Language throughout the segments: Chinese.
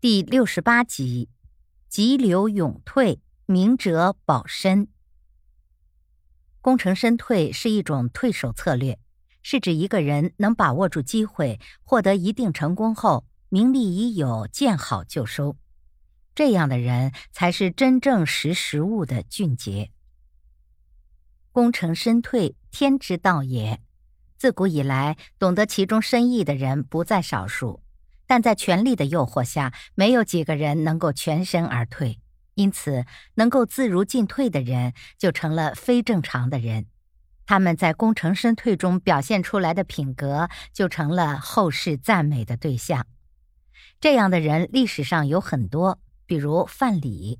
第六十八集，急流勇退，明哲保身。功成身退是一种退守策略，是指一个人能把握住机会，获得一定成功后，名利已有，见好就收。这样的人才是真正识时务的俊杰。功成身退，天之道也。自古以来，懂得其中深意的人不在少数。但在权力的诱惑下，没有几个人能够全身而退，因此能够自如进退的人就成了非正常的人。他们在功成身退中表现出来的品格，就成了后世赞美的对象。这样的人历史上有很多，比如范蠡。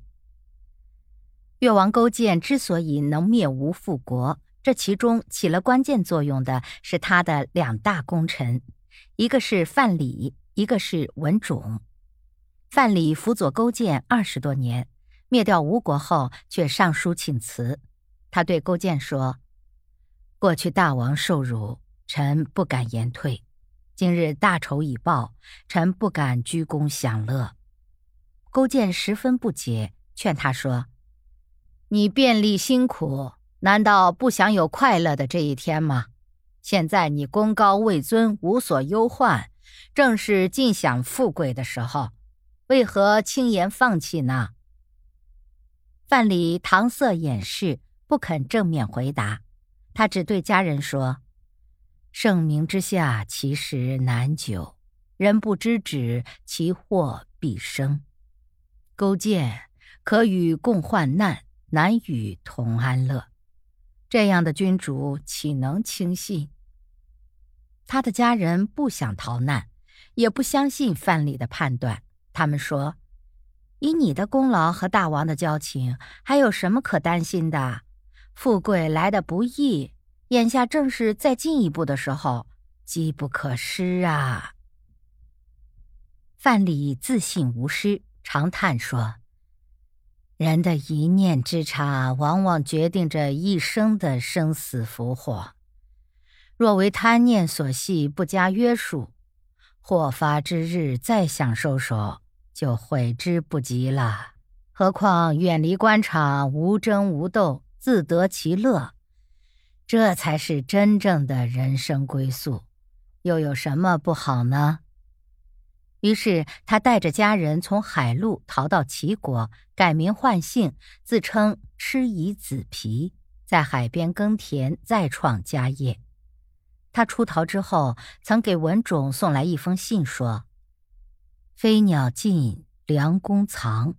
越王勾践之所以能灭吴复国，这其中起了关键作用的是他的两大功臣，一个是范蠡。一个是文种，范蠡辅佐勾践二十多年，灭掉吴国后，却上书请辞。他对勾践说：“过去大王受辱，臣不敢言退；今日大仇已报，臣不敢居功享乐。”勾践十分不解，劝他说：“你便利辛苦，难道不想有快乐的这一天吗？现在你功高位尊，无所忧患。”正是尽享富贵的时候，为何轻言放弃呢？范蠡搪塞掩饰，不肯正面回答。他只对家人说：“盛名之下，其实难久；人不知止，其祸必生。勾践可与共患难，难与同安乐。这样的君主，岂能轻信？”他的家人不想逃难。也不相信范蠡的判断。他们说：“以你的功劳和大王的交情，还有什么可担心的？富贵来的不易，眼下正是再进一步的时候，机不可失啊！”范蠡自信无失，长叹说：“人的一念之差，往往决定着一生的生死福祸。若为贪念所系，不加约束。”祸发之日，再想收手就悔之不及了。何况远离官场，无争无斗，自得其乐，这才是真正的人生归宿。又有什么不好呢？于是他带着家人从海路逃到齐国，改名换姓，自称蚩夷子皮，在海边耕田，再创家业。他出逃之后，曾给文种送来一封信，说：“飞鸟尽，良弓藏；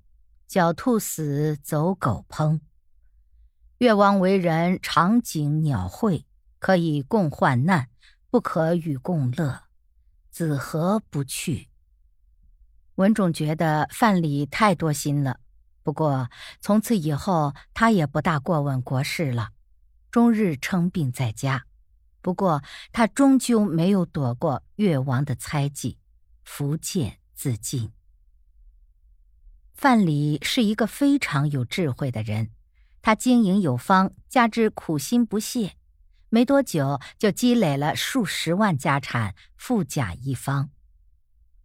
狡兔死，走狗烹。越王为人长景鸟喙，可以共患难，不可与共乐。子何不去？”文种觉得范蠡太多心了，不过从此以后，他也不大过问国事了，终日称病在家。不过，他终究没有躲过越王的猜忌，伏剑自尽。范蠡是一个非常有智慧的人，他经营有方，加之苦心不懈，没多久就积累了数十万家产，富甲一方。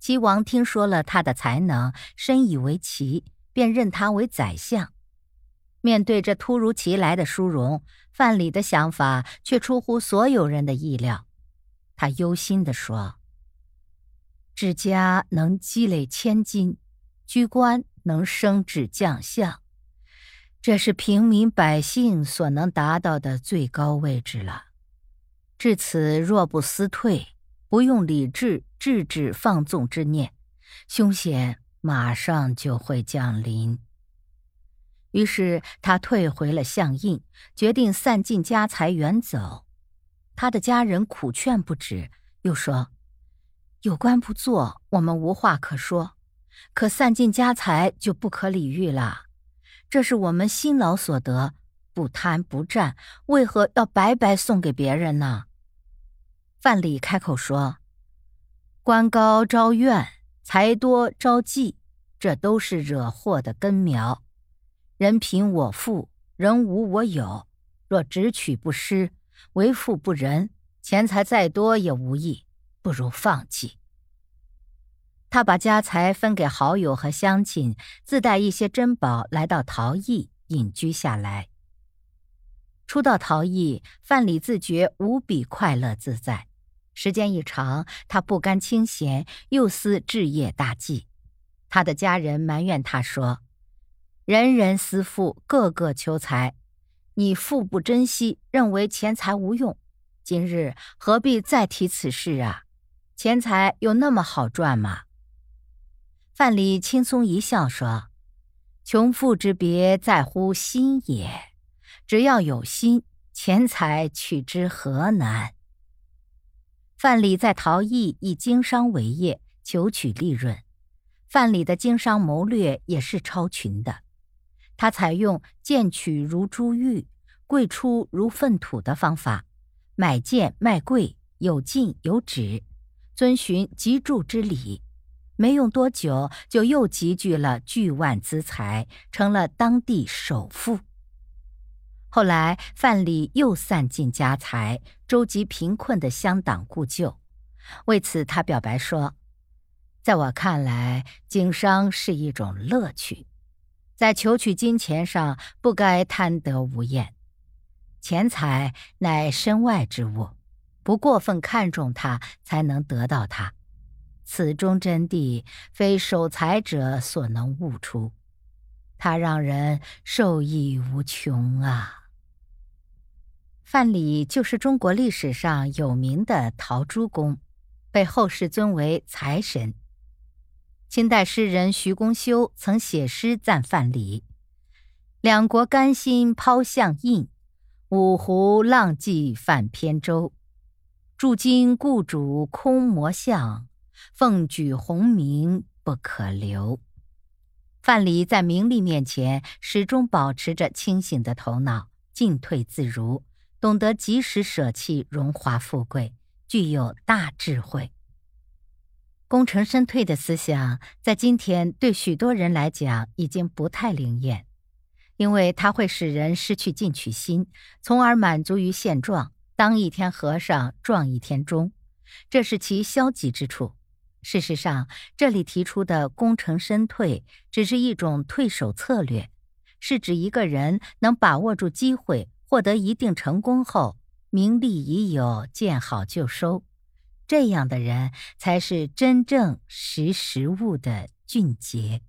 齐王听说了他的才能，深以为奇，便任他为宰相。面对这突如其来的殊荣，范蠡的想法却出乎所有人的意料。他忧心地说：“治家能积累千金，居官能升至将相，这是平民百姓所能达到的最高位置了。至此，若不思退，不用理智制止放纵之念，凶险马上就会降临。”于是他退回了相印，决定散尽家财远走。他的家人苦劝不止，又说：“有官不做，我们无话可说；可散尽家财就不可理喻了。这是我们辛劳所得，不贪不占，为何要白白送给别人呢？”范蠡开口说：“官高招怨，财多招忌，这都是惹祸的根苗。”人贫我富，人无我有。若只取不施，为富不仁，钱财再多也无益，不如放弃。他把家财分给好友和乡亲，自带一些珍宝来到陶邑隐居下来。初到陶艺，范蠡自觉无比快乐自在。时间一长，他不甘清闲，又思置业大计。他的家人埋怨他说：“人人思富，个个求财，你富不珍惜，认为钱财无用。今日何必再提此事啊？钱财有那么好赚吗？”范蠡轻松一笑说：“穷富之别在乎心也。”只要有心，钱财取之何难？范蠡在陶艺以经商为业，求取利润。范蠡的经商谋略也是超群的，他采用贱取如珠玉，贵出如粪土的方法，买贱卖贵，有进有止，遵循集注之理。没用多久，就又集聚了巨万资财，成了当地首富。后来，范蠡又散尽家财，周集贫困的乡党故旧。为此，他表白说：“在我看来，经商是一种乐趣，在求取金钱上不该贪得无厌。钱财乃身外之物，不过分看重它，才能得到它。此中真谛，非守财者所能悟出。它让人受益无穷啊！”范蠡就是中国历史上有名的陶朱公，被后世尊为财神。清代诗人徐公修曾写诗赞范蠡：“两国甘心抛向印，五湖浪迹泛扁舟。驻京故主空魔相，奉举鸿名不可留。”范蠡在名利面前始终保持着清醒的头脑，进退自如。懂得及时舍弃荣华富贵，具有大智慧。功成身退的思想，在今天对许多人来讲已经不太灵验，因为它会使人失去进取心，从而满足于现状，当一天和尚撞一天钟，这是其消极之处。事实上，这里提出的功成身退，只是一种退守策略，是指一个人能把握住机会。获得一定成功后，名利已有，见好就收，这样的人才是真正识时务的俊杰。